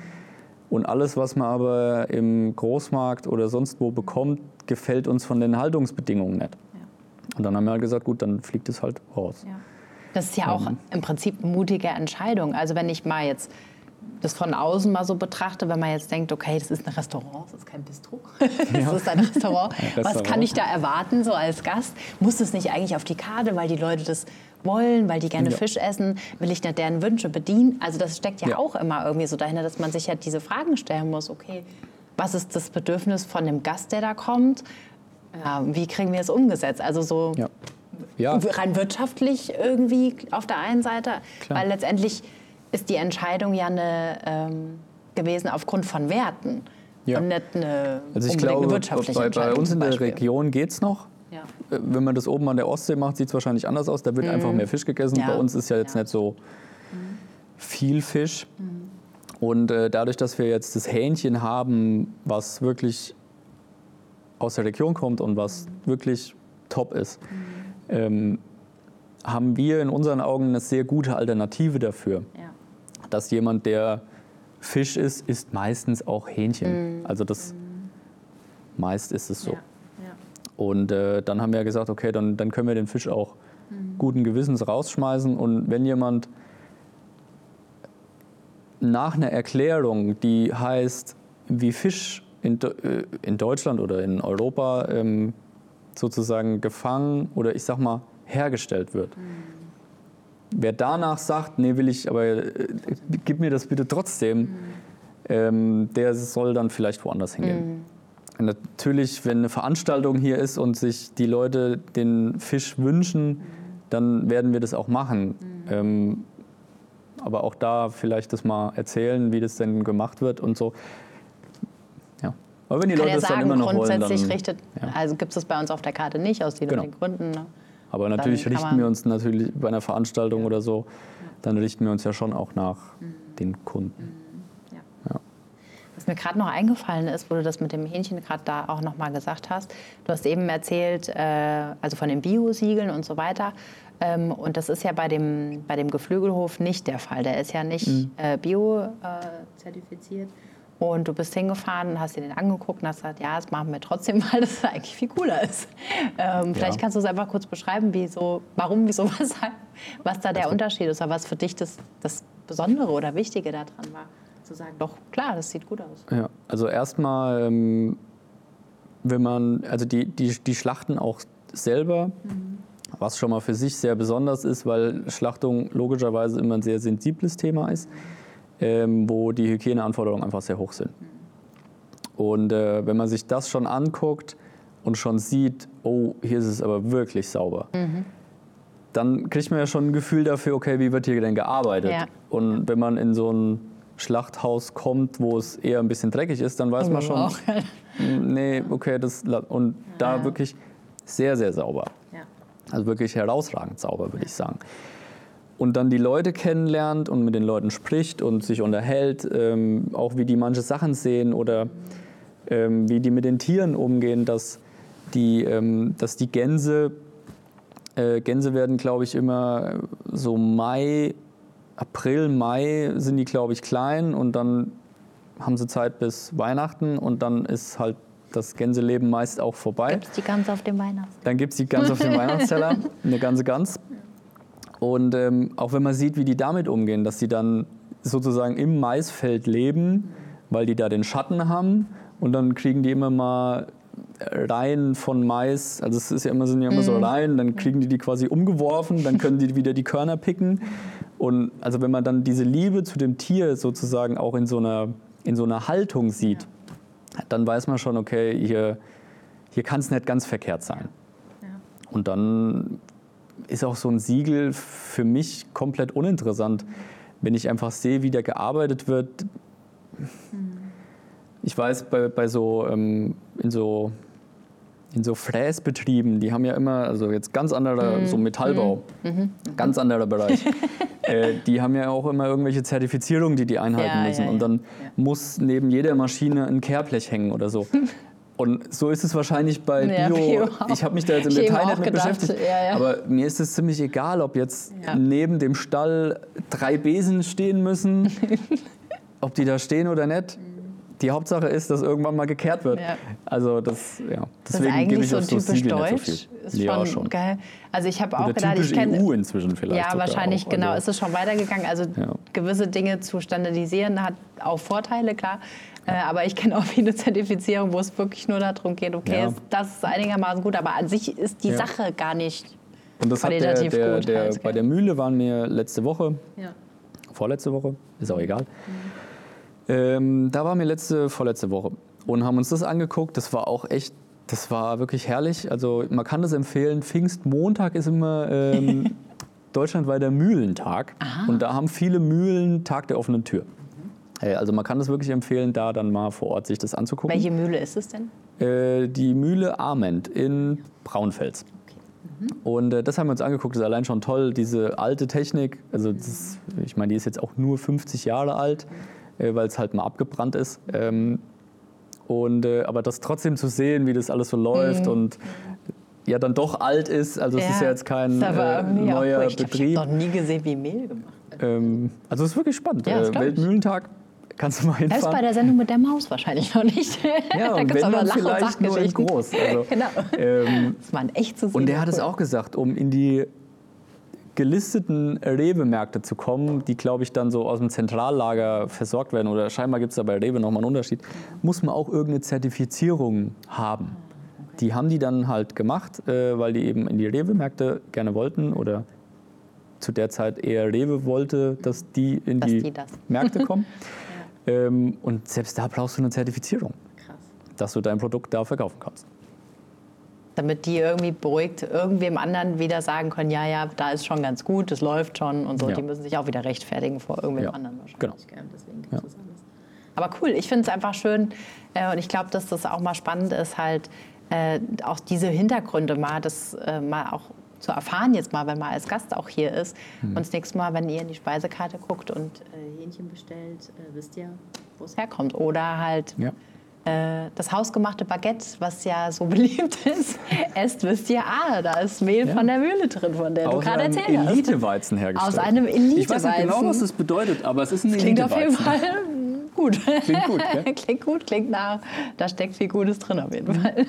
Und alles, was man aber im Großmarkt oder sonst wo bekommt, gefällt uns von den Haltungsbedingungen nicht. Ja. Und dann haben wir halt gesagt, gut, dann fliegt es halt raus. Ja. Das ist ja auch ähm. im Prinzip eine mutige Entscheidung. Also wenn ich mal jetzt das von außen mal so betrachte, wenn man jetzt denkt, okay, das ist ein Restaurant, das ist kein Bistro, *laughs* das ja. ist ein Restaurant. ein Restaurant. Was kann ich da erwarten so als Gast? Muss das nicht eigentlich auf die Karte, weil die Leute das wollen, weil die gerne ja. Fisch essen? Will ich nicht deren Wünsche bedienen? Also das steckt ja, ja, auch immer irgendwie so dahinter, dass man sich ja diese Fragen stellen muss. Okay, was ist das Bedürfnis von dem Gast, der da kommt? Ja, wie kriegen wir es umgesetzt? Also so rein wirtschaftlich irgendwie auf der einen Seite, Klar. weil letztendlich ist die Entscheidung ja eine, ähm, gewesen aufgrund von Werten ja. und nicht eine, also ich glaube, wirtschaftliche bei, bei uns in der Region geht es noch. Ja. Äh, wenn man das oben an der Ostsee macht, sieht es wahrscheinlich anders aus. Da wird mhm. einfach mehr Fisch gegessen. Ja. Bei uns ist ja jetzt nicht so mhm. viel Fisch. Mhm. Und äh, dadurch, dass wir jetzt das Hähnchen haben, was wirklich aus der Region kommt und was mhm. wirklich top ist, mhm. ähm, haben wir in unseren Augen eine sehr gute Alternative dafür. Ja dass jemand, der Fisch isst, isst meistens auch Hähnchen. Mhm. Also das meist ist es so. Ja. Ja. Und äh, dann haben wir gesagt, okay, dann, dann können wir den Fisch auch mhm. guten Gewissens rausschmeißen. Und wenn jemand nach einer Erklärung, die heißt, wie Fisch in, äh, in Deutschland oder in Europa ähm, sozusagen gefangen oder ich sag mal hergestellt wird. Mhm. Wer danach sagt, nee, will ich, aber äh, gib mir das bitte trotzdem, mhm. ähm, der soll dann vielleicht woanders hingehen. Mhm. Natürlich, wenn eine Veranstaltung hier ist und sich die Leute den Fisch wünschen, dann werden wir das auch machen. Mhm. Ähm, aber auch da vielleicht das mal erzählen, wie das denn gemacht wird und so. Ja. Aber wenn die Leute ja das sagen, dann immer noch grundsätzlich wollen, dann, richtet, ja. also gibt es das bei uns auf der Karte nicht aus den genau. Gründen. Ne? Aber natürlich richten wir uns natürlich bei einer Veranstaltung oder so, dann richten wir uns ja schon auch nach mhm. den Kunden. Mhm. Ja. Was mir gerade noch eingefallen ist, wo du das mit dem Hähnchen gerade da auch noch mal gesagt hast. Du hast eben erzählt, äh, also von den Bio-Siegeln und so weiter. Ähm, und das ist ja bei dem, bei dem Geflügelhof nicht der Fall. Der ist ja nicht mhm. äh, bio-zertifiziert. Äh, und du bist hingefahren, hast dir den angeguckt und hast gesagt, ja, das machen wir trotzdem, *laughs* weil das eigentlich viel cooler ist. Ähm, vielleicht kannst du es einfach kurz beschreiben, wie so, warum, wieso, *laughs* was, was da der also, Unterschied ist, oder was für dich das, das Besondere oder Wichtige daran war. Zu sagen, doch, klar, das sieht gut aus. Ja, also erstmal, ähm, wenn man, also die, die, die Schlachten auch selber, mhm was schon mal für sich sehr besonders ist, weil Schlachtung logischerweise immer ein sehr sensibles Thema ist, ähm, wo die Hygieneanforderungen einfach sehr hoch sind. Und äh, wenn man sich das schon anguckt und schon sieht, oh, hier ist es aber wirklich sauber, mhm. dann kriegt man ja schon ein Gefühl dafür, okay, wie wird hier denn gearbeitet? Ja. Und wenn man in so ein Schlachthaus kommt, wo es eher ein bisschen dreckig ist, dann weiß man schon, *laughs* nee, okay, das und da wirklich sehr, sehr sauber. Also wirklich herausragend sauber, würde ich sagen. Und dann die Leute kennenlernt und mit den Leuten spricht und sich unterhält, ähm, auch wie die manche Sachen sehen oder ähm, wie die mit den Tieren umgehen, dass die, ähm, dass die Gänse, äh, Gänse werden, glaube ich, immer so Mai, April, Mai sind die, glaube ich, klein und dann haben sie Zeit bis Weihnachten und dann ist halt das Gänseleben meist auch vorbei. Gibt es die Gans auf dem Weihnachtsteller? Dann gibt es die Gans auf dem Weihnachtsteller, *laughs* eine ganze Gans. Und ähm, auch wenn man sieht, wie die damit umgehen, dass sie dann sozusagen im Maisfeld leben, weil die da den Schatten haben und dann kriegen die immer mal Reihen von Mais, also es ist ja immer, sind ja immer mhm. so Reihen, dann kriegen die die quasi umgeworfen, dann können die wieder die Körner picken. Und also wenn man dann diese Liebe zu dem Tier sozusagen auch in so einer, in so einer Haltung sieht, dann weiß man schon, okay, hier, hier kann es nicht ganz verkehrt sein. Ja. Und dann ist auch so ein Siegel für mich komplett uninteressant, wenn ich einfach sehe, wie da gearbeitet wird. Mhm. Ich weiß, bei, bei so, ähm, in so in so Fräsbetrieben, die haben ja immer, also jetzt ganz anderer, mhm. so Metallbau, mhm. mhm. ganz anderer Bereich. *laughs* äh, die haben ja auch immer irgendwelche Zertifizierungen, die die einhalten ja, müssen. Ja, ja. Und dann muss neben jeder Maschine ein Kehrblech hängen oder so. *laughs* Und so ist es wahrscheinlich bei Bio. Bio ich habe mich da jetzt im Detail nicht mit beschäftigt. Aber mir ist es ziemlich egal, ob jetzt neben dem Stall drei Besen stehen müssen, *laughs* ob die da stehen oder nicht. Die Hauptsache ist, dass irgendwann mal gekehrt wird. Ja. Also das, ja. Deswegen gebe ich so typisch deutsch. So ist ja, schon, geil. Also ich habe auch Oder gedacht, ich kenne EU inzwischen vielleicht. Ja, wahrscheinlich auch. genau. Also, ist es schon weitergegangen. Also ja. gewisse Dinge zu standardisieren hat auch Vorteile, klar. Ja. Äh, aber ich kenne auch viele *laughs* Zertifizierungen, wo es wirklich nur darum geht, okay, ist, das ist einigermaßen gut, aber an sich ist die Sache gar nicht und das qualitativ hat der, der, gut. Der, bei der Mühle waren wir letzte Woche, vorletzte Woche, ist auch egal. Mhm ähm, da waren wir letzte, vorletzte Woche und haben uns das angeguckt. Das war auch echt, das war wirklich herrlich. Also man kann das empfehlen. Pfingstmontag ist immer ähm, *laughs* deutschlandweiter Mühlentag. Aha. Und da haben viele Mühlen Tag der offenen Tür. Also man kann das wirklich empfehlen, da dann mal vor Ort sich das anzugucken. Welche Mühle ist es denn? Äh, die Mühle Arment in Braunfels. Mhm. Und äh, das haben wir uns angeguckt, das ist allein schon toll, diese alte Technik. Also das, ich meine, die ist jetzt auch nur 50 Jahre alt. Äh, weil es halt mal abgebrannt ist. Ähm, und, äh, aber das trotzdem zu sehen, wie das alles so läuft mhm. und ja dann doch alt ist, also es ist ja jetzt kein äh, neuer ich Betrieb. Ich habe noch nie gesehen, wie Mehl gemacht wird. Ähm, also es ist wirklich spannend. Ja, äh, Weltmühlentag kannst du mal hinfahren. Das ist bei der Sendung mit der Maus wahrscheinlich noch nicht. Ja, *laughs* und wenn dann vielleicht nur in groß. Also, *laughs* genau. Ähm, das war echt zu sehen. Und der hat es auch gesagt, um in die gelisteten Rewe-Märkte zu kommen, die, glaube ich, dann so aus dem Zentrallager versorgt werden, oder scheinbar gibt es da bei Rewe nochmal einen Unterschied, muss man auch irgendeine Zertifizierung haben. Die haben die dann halt gemacht, äh, weil die eben in die Rewe-Märkte gerne wollten oder zu der Zeit eher Rewe wollte, dass die in Dass die, die. Märkte kommen. *laughs* ähm, und selbst da brauchst du eine Zertifizierung, Krass. dass du dein Produkt da verkaufen kannst. Damit die irgendwie beruhigt irgendwem anderen wieder sagen können, ja, ja, da ist schon ganz gut, es läuft schon und so. Ja. Die müssen sich auch wieder rechtfertigen vor irgendwem Ja, anderen wahrscheinlich. genau. Deswegen das alles. Aber cool, ich finde es einfach schön äh, und ich glaube, dass das auch mal spannend ist, halt äh, auch diese Hintergründe mal, das äh, mal auch zu erfahren jetzt mal, wenn man als Gast auch hier ist. Und das nächste Mal, wenn ihr in die Speisekarte guckt und äh, Hähnchen bestellt, äh, wisst ihr, wo es herkommt. Oder halt Ja. äh, das hausgemachte Baguette, was ja so *laughs* beliebt ist, esst, wisst ihr, ah, da ist Mehl Ja. von der Mühle drin, von der du Aus gerade einem erzählt hast. Eliteweizen hergestellt. Aus einem Ich weiß nicht Eliteweizen. genau, was das bedeutet, aber es ist ein Klingt auf jeden Eliteweizen. Fall gut. Klingt gut, gell? *laughs* klingt gut, klingt nach, da steckt viel Gutes drin auf jeden Fall.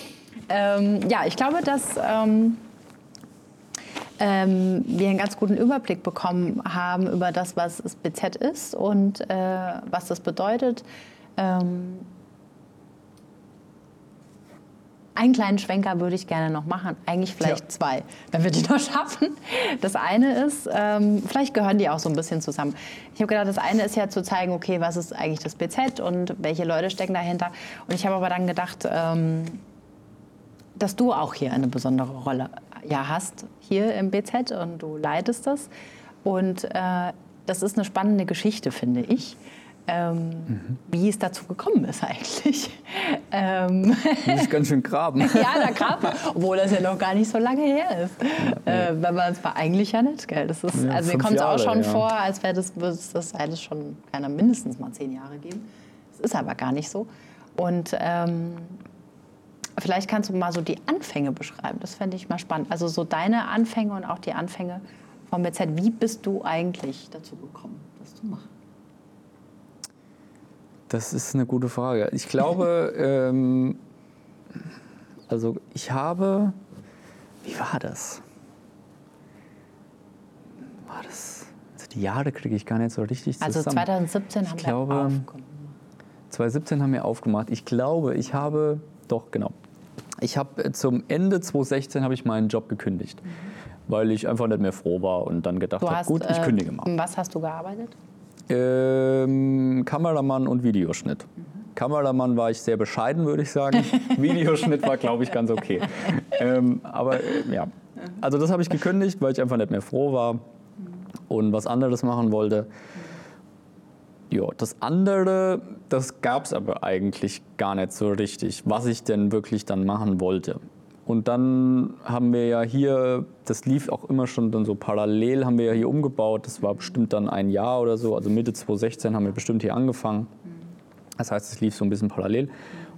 *laughs* ähm, ja, ich glaube, dass ähm, ähm, wir einen ganz guten Überblick bekommen haben über das, was das BZ ist und äh, was das bedeutet. Ähm, einen kleinen Schwenker würde ich gerne noch machen, eigentlich vielleicht Ja. zwei, wenn wir die noch schaffen. Das eine ist, ähm, vielleicht gehören die auch so ein bisschen zusammen. Ich habe gedacht, das eine ist ja zu zeigen, okay, was ist eigentlich das BZ und welche Leute stecken dahinter. Und ich habe aber dann gedacht, ähm, dass du auch hier eine besondere Rolle ja, hast, hier im BZ und du leitest das. Und äh, das ist eine spannende Geschichte, finde ich. Ähm, Wie es dazu gekommen ist eigentlich. *laughs* Ähm, Muss ich ganz schön graben. *laughs* ja, da gerade, obwohl das ja noch gar nicht so lange her ist. Äh, wenn man es war eigentlich ja nicht, gell? Das ist, Ja, also mir kommt es auch schon ja. vor, als wäre das, würde es das hätte es schon keiner mindestens mal zehn Jahre geben. Das ist aber gar nicht so. Und ähm, vielleicht kannst du mal so die Anfänge beschreiben. Das fände ich mal spannend. Also so deine Anfänge und auch die Anfänge vom BZ. Wie bist du eigentlich dazu gekommen, das zu machen? Das ist eine gute Frage. Ich glaube, *laughs* ähm, also ich habe, wie war das? War das? Also die Jahre kriege ich gar nicht so richtig Also zusammen. 2017 haben glaube, wir aufgenommen. 2017 haben wir aufgemacht. Ich glaube, ich habe, doch genau, ich habe äh, zum Ende 2016 habe ich meinen Job gekündigt, weil ich einfach nicht mehr froh war und dann gedacht habe, gut, ich äh, kündige mal. Was hast du gearbeitet? Ähm, Kameramann und Videoschnitt. Kameramann war ich sehr bescheiden, würde ich sagen. *laughs* Videoschnitt war, glaube ich, ganz okay. Ähm, aber äh, ja, also das habe ich gekündigt, weil ich einfach nicht mehr froh war und was anderes machen wollte. Ja, das andere, das gab es aber eigentlich gar nicht so richtig, was ich denn wirklich dann machen wollte. Und dann haben wir ja hier, das lief auch immer schon dann so parallel, haben wir ja hier umgebaut. Das war bestimmt dann ein Jahr oder so, also Mitte 2016 haben wir bestimmt hier angefangen. Das heißt, es lief so ein bisschen parallel.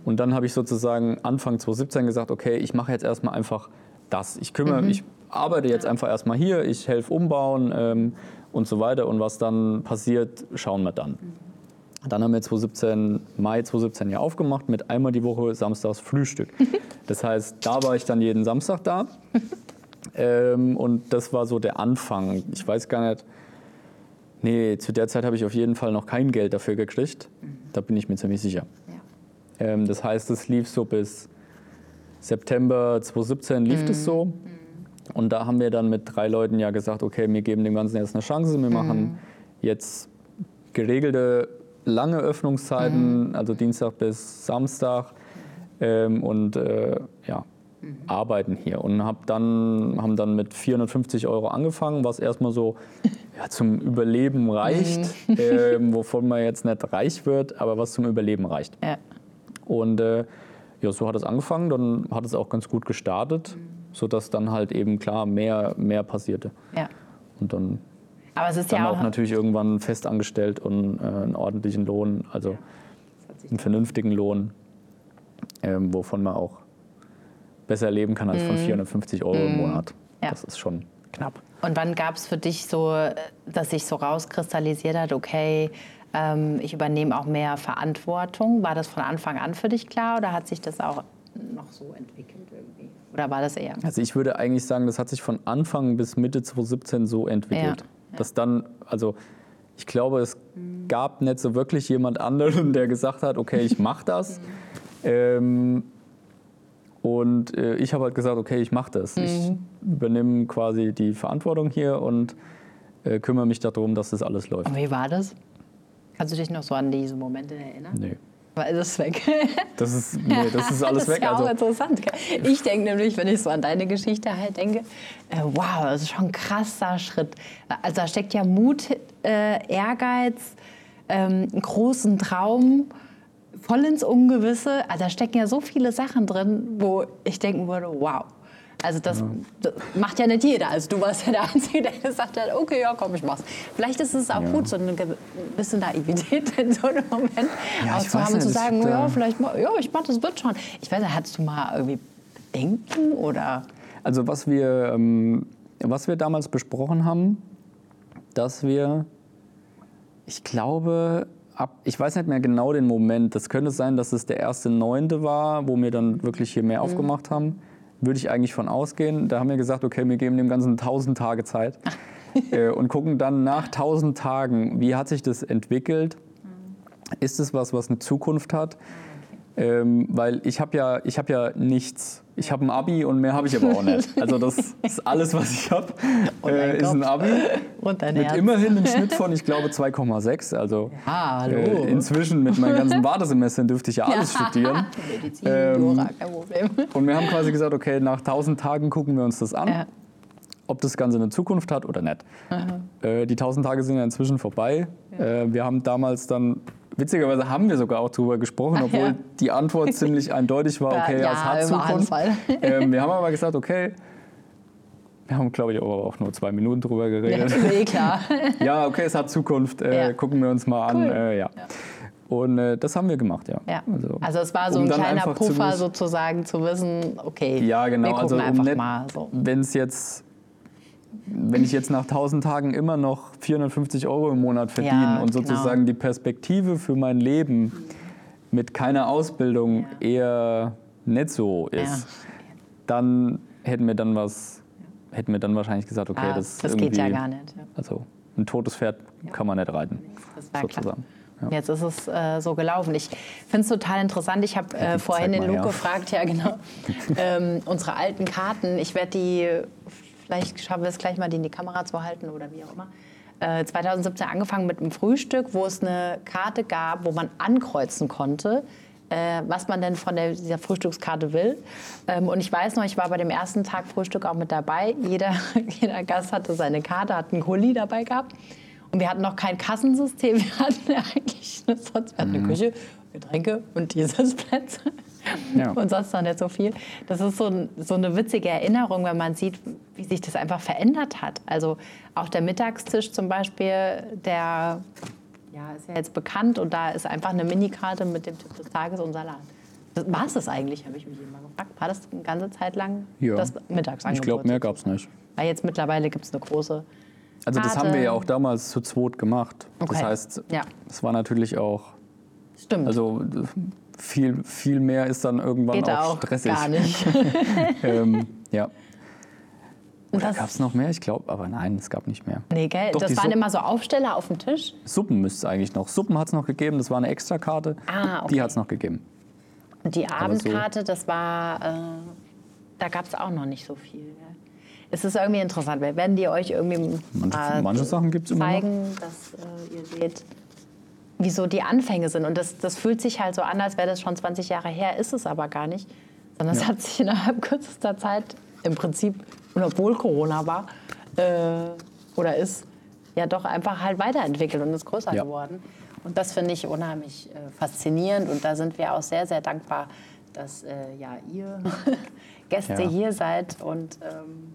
Und dann habe ich sozusagen Anfang 2017 gesagt, okay, ich mache jetzt erstmal einfach das. Ich kümmere, ich arbeite jetzt einfach erstmal hier, ich helfe umbauen ähm, und so weiter. Und was dann passiert, schauen wir dann. Dann haben wir 2017, Mai 2017 ja aufgemacht mit einmal die Woche samstags Frühstück. *laughs* Das heißt, da war ich dann jeden Samstag da. *laughs* Ähm, und das war so der Anfang. Ich weiß gar nicht, nee, zu der Zeit habe ich auf jeden Fall noch kein Geld dafür gekriegt. Da bin ich mir ziemlich sicher. Ja. Ähm, das heißt, es lief so bis September 2017 lief das so. Und da haben wir dann mit drei Leuten ja gesagt, okay, wir geben dem Ganzen jetzt eine Chance. Wir machen jetzt geregelte lange Öffnungszeiten, also Dienstag bis Samstag ähm, und äh, ja, arbeiten hier. Und hab dann, haben dann mit 450 Euro angefangen, was erstmal so ja, zum Überleben reicht, ähm, *laughs* wovon man jetzt nicht reich wird, aber was zum Überleben reicht. Ja. Und äh, ja, so hat es angefangen, dann hat es auch ganz gut gestartet, sodass dann halt eben klar mehr, mehr passierte. ja. Und dann, Aber es ist dann ja auch auch. natürlich irgendwann fest angestellt und äh, einen ordentlichen Lohn, also einen vernünftigen Lohn, ähm, wovon man auch besser leben kann als von 450 Euro im Monat. Mhm. Ja. Das ist schon knapp. Und wann gab es für dich so, dass sich so rauskristallisiert hat, okay, ähm, ich übernehme auch mehr Verantwortung? War das von Anfang an für dich klar oder hat sich das auch noch so entwickelt irgendwie? Oder war das eher? Also ich würde eigentlich sagen, das hat sich von Anfang bis Mitte 2017 so entwickelt. Ja, Dass dann, also ich glaube, es gab nicht so wirklich jemand anderen, der gesagt hat, okay, ich mache das. *laughs* ähm, Und äh, ich habe halt gesagt, okay, ich mache das. Mhm. Ich übernehme quasi die Verantwortung hier und äh, kümmere mich darum, dass das alles läuft. Und wie war das? Kannst du dich noch so an diese Momente erinnern? Nee. Weil das ist weg. Das ist, nee, das ist alles *laughs* das weg. ist ja auch also, interessant. Ich denke nämlich, wenn ich so an deine Geschichte halt denke, äh, wow, das ist schon ein krasser Schritt. Also da steckt ja Mut, äh, Ehrgeiz, ähm, einen großen Traum, voll ins Ungewisse. Also da stecken ja so viele Sachen drin, wo ich denken würde, wow. Also das, das, macht ja nicht jeder. Also du warst ja der Einzige, der gesagt hat, okay, ja, komm, ich mach's. Vielleicht ist es auch ja. gut, so eine bisschen Naivität *laughs* in so einem Moment ja, zu haben und zu sagen, ja, äh, vielleicht, ja, ich mach das wird schon. Ich weiß nicht, hattest du mal irgendwie Bedenken oder? Also was wir, ähm, was wir damals besprochen haben, dass wir, ich glaube, ich weiß nicht mehr genau den Moment. Das könnte sein, dass es der erste Neunte war, wo wir dann wirklich hier mehr mhm. aufgemacht haben würde ich eigentlich von ausgehen. Da haben wir gesagt, okay, wir geben dem Ganzen 1000 Tage Zeit *laughs* äh, und gucken dann nach 1000 Tagen, wie hat sich das entwickelt? Ist es was, was eine Zukunft hat? Ähm, weil ich habe ja, hab ja nichts. Ich habe ein Abi und mehr habe ich aber auch nicht. Also das ist alles, was ich habe, *laughs* äh, ist ein Abi. *laughs* Und dein mit Herz. immerhin einem Schnitt *laughs* von, ich glaube, 2,6. Also ah, äh, inzwischen mit meinen ganzen Wartesemestern dürfte ich ja alles studieren. Medizin, ähm, Jura, kein Problem. Und wir haben quasi gesagt, okay, nach 1000 Tagen gucken wir uns das an. Ja. Ob das Ganze eine Zukunft hat oder nicht. Äh, die 1000 Tage sind ja inzwischen vorbei. Ja. Äh, wir haben damals dann Witzigerweise haben wir sogar auch darüber gesprochen, obwohl ja. die Antwort ziemlich *laughs* eindeutig war, okay, ja, es hat Zukunft. *laughs* Ähm, wir haben aber gesagt, okay, wir haben, glaube ich, aber auch nur zwei Minuten drüber geredet. Ja, eh klar. *laughs* ja, okay, es hat Zukunft, äh, ja. gucken wir uns mal cool. an. Äh, ja. Und äh, das haben wir gemacht, ja. ja. Also, also, es war so um ein kleiner Puffer zu sozusagen zu wissen, okay, ja, genau. wir gucken also, einfach mal. So. Wenn es jetzt wenn ich jetzt nach 1000 Tagen immer noch 450 Euro im Monat verdiene ja, und genau. sozusagen genau. die Perspektive für mein Leben mit keiner Ausbildung ja. eher nicht so ist, ja. dann hätten wir dann was, hätten wir dann wahrscheinlich gesagt, okay, ah, das, das geht ja gar nicht. Also ein totes Pferd kann man nicht reiten, sozusagen. Ja. Jetzt ist es äh, so gelaufen. Ich finde es total interessant. Ich habe äh, vorhin den Luke gefragt, ja genau, *laughs* ähm, unsere alten Karten. Ich werde die Vielleicht schaffen wir es gleich mal, die in die Kamera zu halten oder wie auch immer. Äh, 2017 angefangen mit einem Frühstück, wo es eine Karte gab, wo man ankreuzen konnte, äh, was man denn von der, dieser Frühstückskarte will. Ähm, und ich weiß noch, ich war bei dem ersten Tag Frühstück auch mit dabei. Jeder, *laughs* jeder Gast hatte seine Karte, hat einen Kuli dabei gehabt. Und wir hatten noch kein Kassensystem. *laughs* Wir hatten eigentlich eine, sonst, wir hatten eine mhm. Küche, Getränke und dieses Plätze. Ja. *laughs* Und sonst noch nicht so viel. Das ist so, so eine witzige Erinnerung, wenn man sieht, wie sich das einfach verändert hat. Also auch der Mittagstisch zum Beispiel, der ja, ist ja jetzt bekannt und da ist einfach eine Minikarte mit dem Tipp des Tages und Salat. War es das eigentlich, habe ich mich immer gefragt. War das eine ganze Zeit lang ja. das Mittagsangebot? Ich glaube, mehr gab es nicht. Weil jetzt mittlerweile gibt es eine große Also das haben wir ja auch damals zu zweit gemacht. Okay. Das heißt, es ja. war natürlich auch... Stimmt. Also viel, viel mehr ist dann irgendwann Geht auch, auch stressig. Gar nicht. *laughs* ähm, ja. Oder gab es noch mehr? Ich glaube, aber nein, es gab nicht mehr. Nee, gell? Doch, das waren Suppen, immer so Aufsteller auf dem Tisch? Suppen müsste es eigentlich noch. Suppen hat es noch gegeben, das war eine Extrakarte. Ah, okay. Die hat es noch gegeben. Und die Abendkarte, so das war, äh, da gab es auch noch nicht so viel. Gell? Es ist irgendwie interessant. Werden die euch irgendwie manche, äh, manche Sachen gibt's zeigen, immer noch. dass äh, ihr seht, wieso die Anfänge sind. Und das, das fühlt sich halt so an, als wäre das schon 20 Jahre her, ist es aber gar nicht. Sondern ja. es hat sich innerhalb *laughs* kürzester Zeit im Prinzip, und obwohl Corona war, äh, oder ist, ja doch einfach halt weiterentwickelt und ist größer ja. geworden. Und das finde ich unheimlich äh, faszinierend und da sind wir auch sehr, sehr dankbar, dass äh, ja, ihr *laughs* Gäste ja. hier seid und ähm,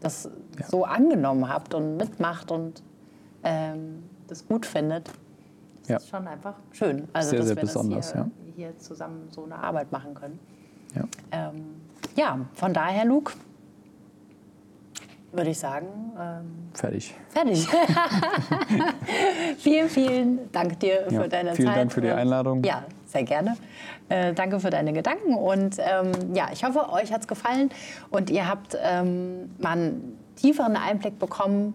das so angenommen habt und mitmacht und ähm, das gut findet. Das ja. ist schon einfach schön. Also, sehr, dass sehr wir besonders, das hier, ja. hier zusammen so eine Arbeit machen können. Ja, ähm, ja von daher, Luke, würde ich sagen. Ähm, fertig. Fertig. *laughs* vielen, vielen Dank dir ja, für deine vielen Zeit. Vielen Dank für die Einladung. Ja, sehr gerne. Äh, danke für deine Gedanken und ähm, ja, ich hoffe, euch hat es gefallen und ihr habt ähm, mal einen tieferen Einblick bekommen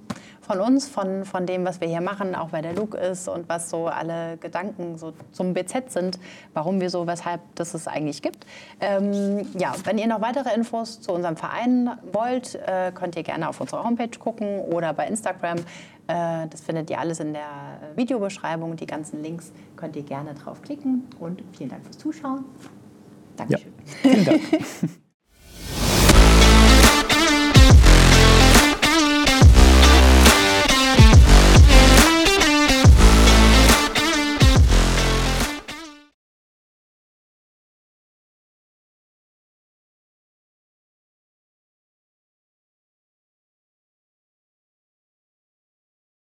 von uns, von, von dem, was wir hier machen, auch wer der Luke ist und was so alle Gedanken so zum BZ sind, warum wir so, weshalb das es eigentlich gibt. Ähm, ja, wenn ihr noch weitere Infos zu unserem Verein wollt, äh, könnt ihr gerne auf unserer Homepage gucken oder bei Instagram. Äh, das findet ihr alles in der Videobeschreibung. Die ganzen Links könnt ihr gerne draufklicken. Und vielen Dank fürs Zuschauen. Dankeschön. Ja, vielen Dank. *laughs*